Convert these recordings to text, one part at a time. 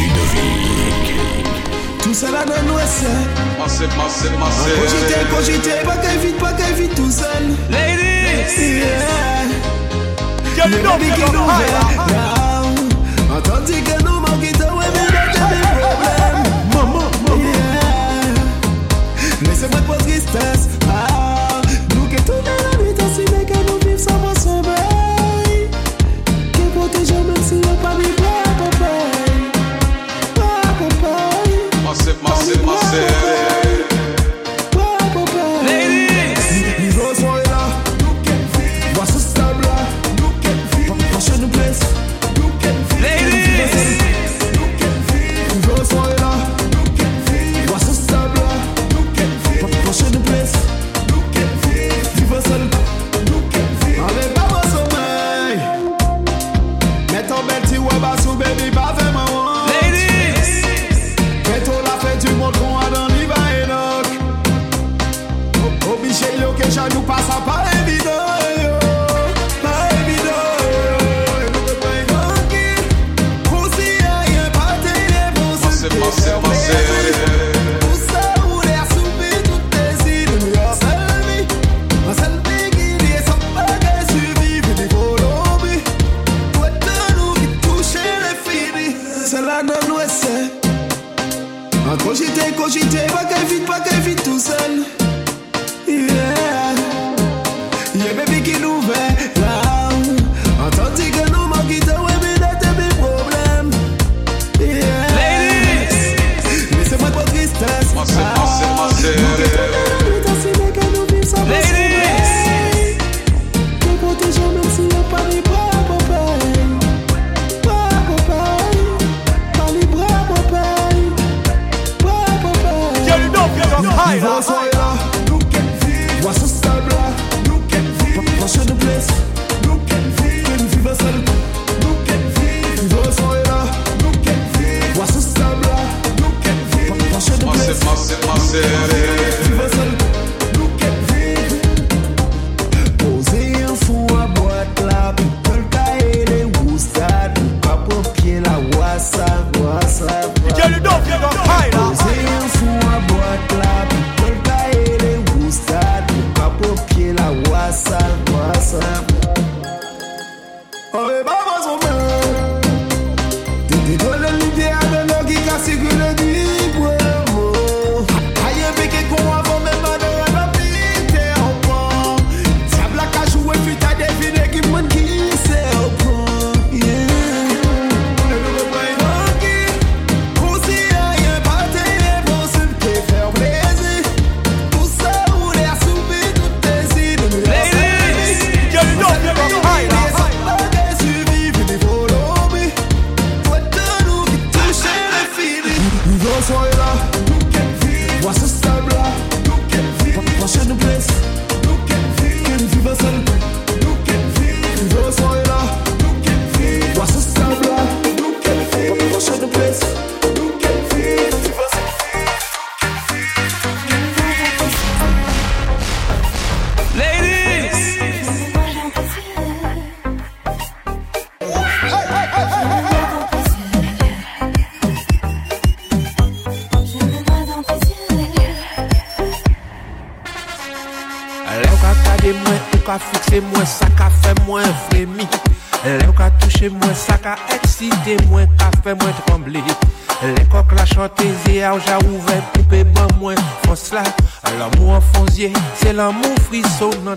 Ludovic. Ludovic. Tout ça là dans nous c'est. Massé, massé, massé. Cogiter, pas qu'à vite, pas qu'à vite tout seul. Ladies. Yeah. Le baby qui nous que nous manquons de ouais, mais là t'as des problèmes. Maman, maman. Yeah. Mais c'est moi pas tristesse. Você parceiro. pase mwen, sa ka fe mwen fremi Le ou ka touche mwen, sa ka eksite mwen, ka fe mwen tremble Le kok la chante ze a ou ja ouve poupe ban mwen Fons la, l'amou an fonzye, se l'amou friso nan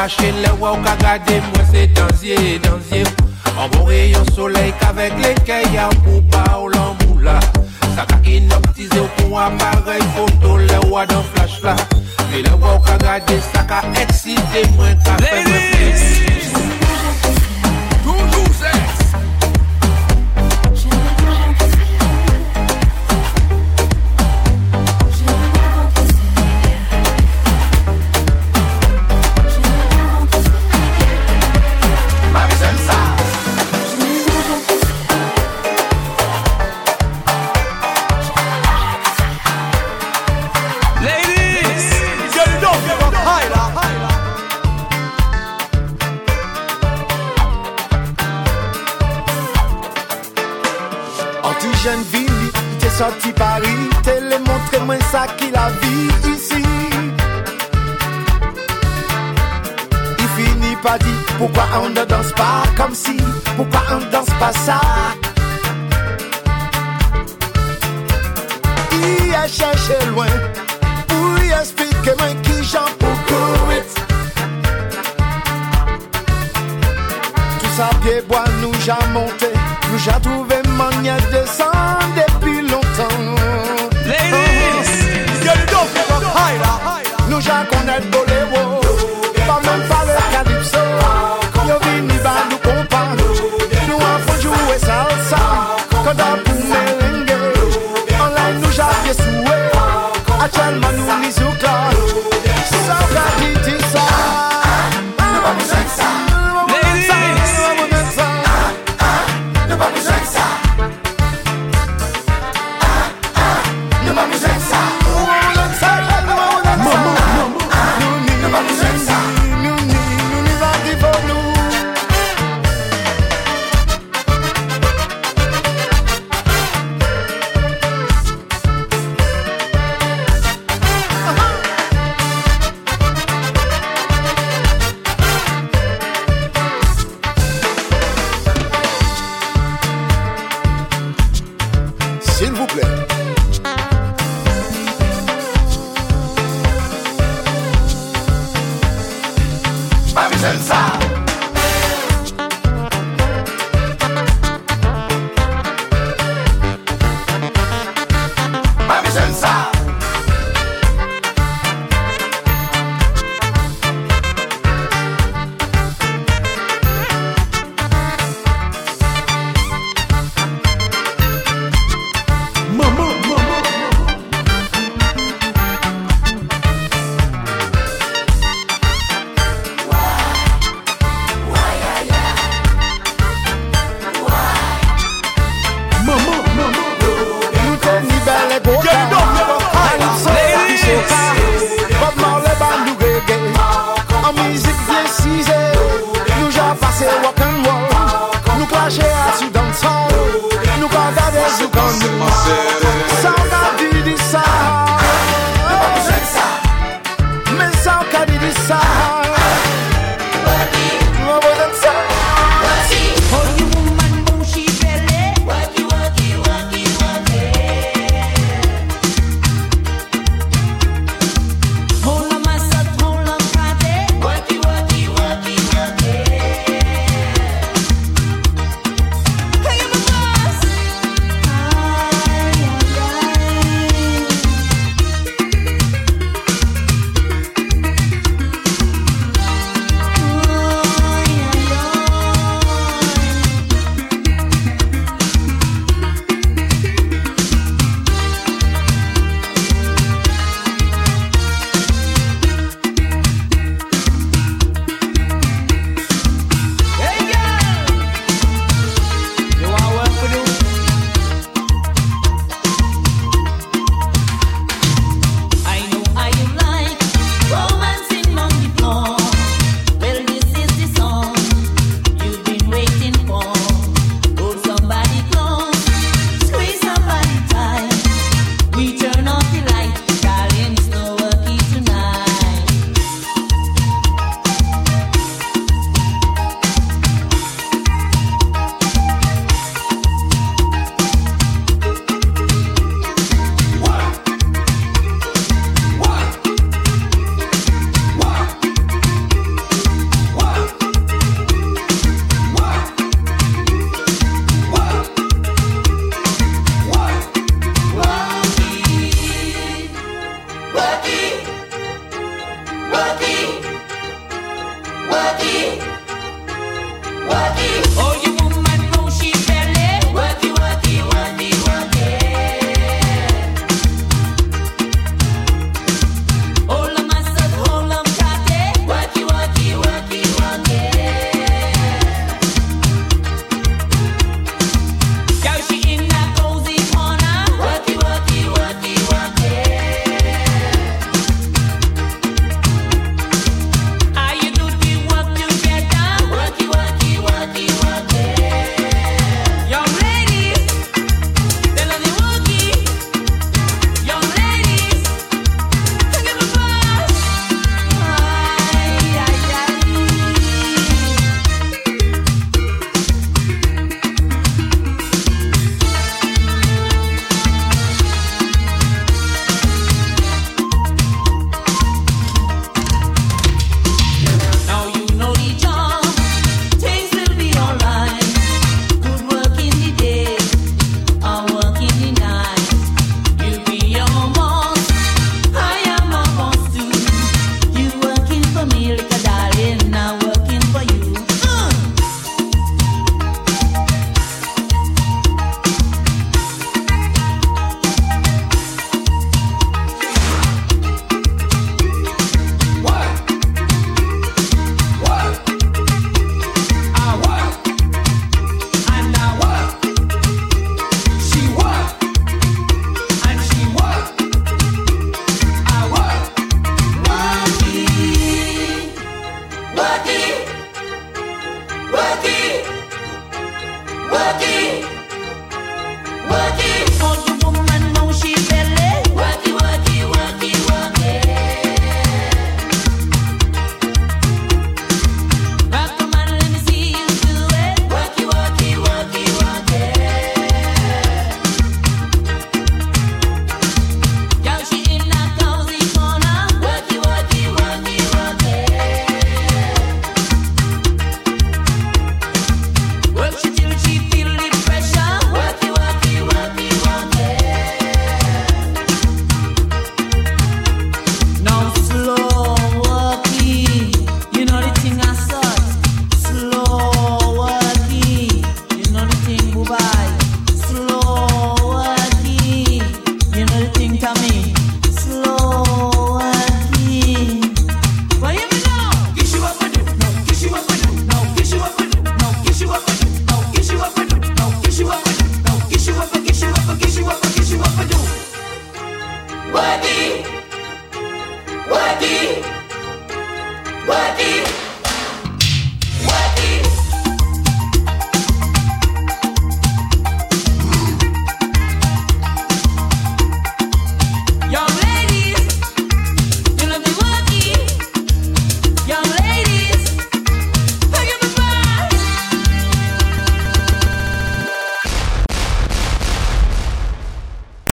marché, le ou ka gade, moi c'est dansier, dansier. En bon rayon soleil qu'avec les kaya pour pas ou l'amboula. Ça ka inoptisé ou pour appareil photo, le ou dans flash là. Mais le ou ka gade, ça ka excité, moi ka fait moi plaisir. Pourquoi on ne danse pas comme si, pourquoi on ne danse pas ça. Il a cherché loin pour y expliquer moi qui j'en pour courir. Tout ça pied bois nous j'ai monté, nous j'ai trouvé manière de descendre depuis longtemps. Ladies, get up higher. Nous j'ai connaître S'il vous plaît. Jesus.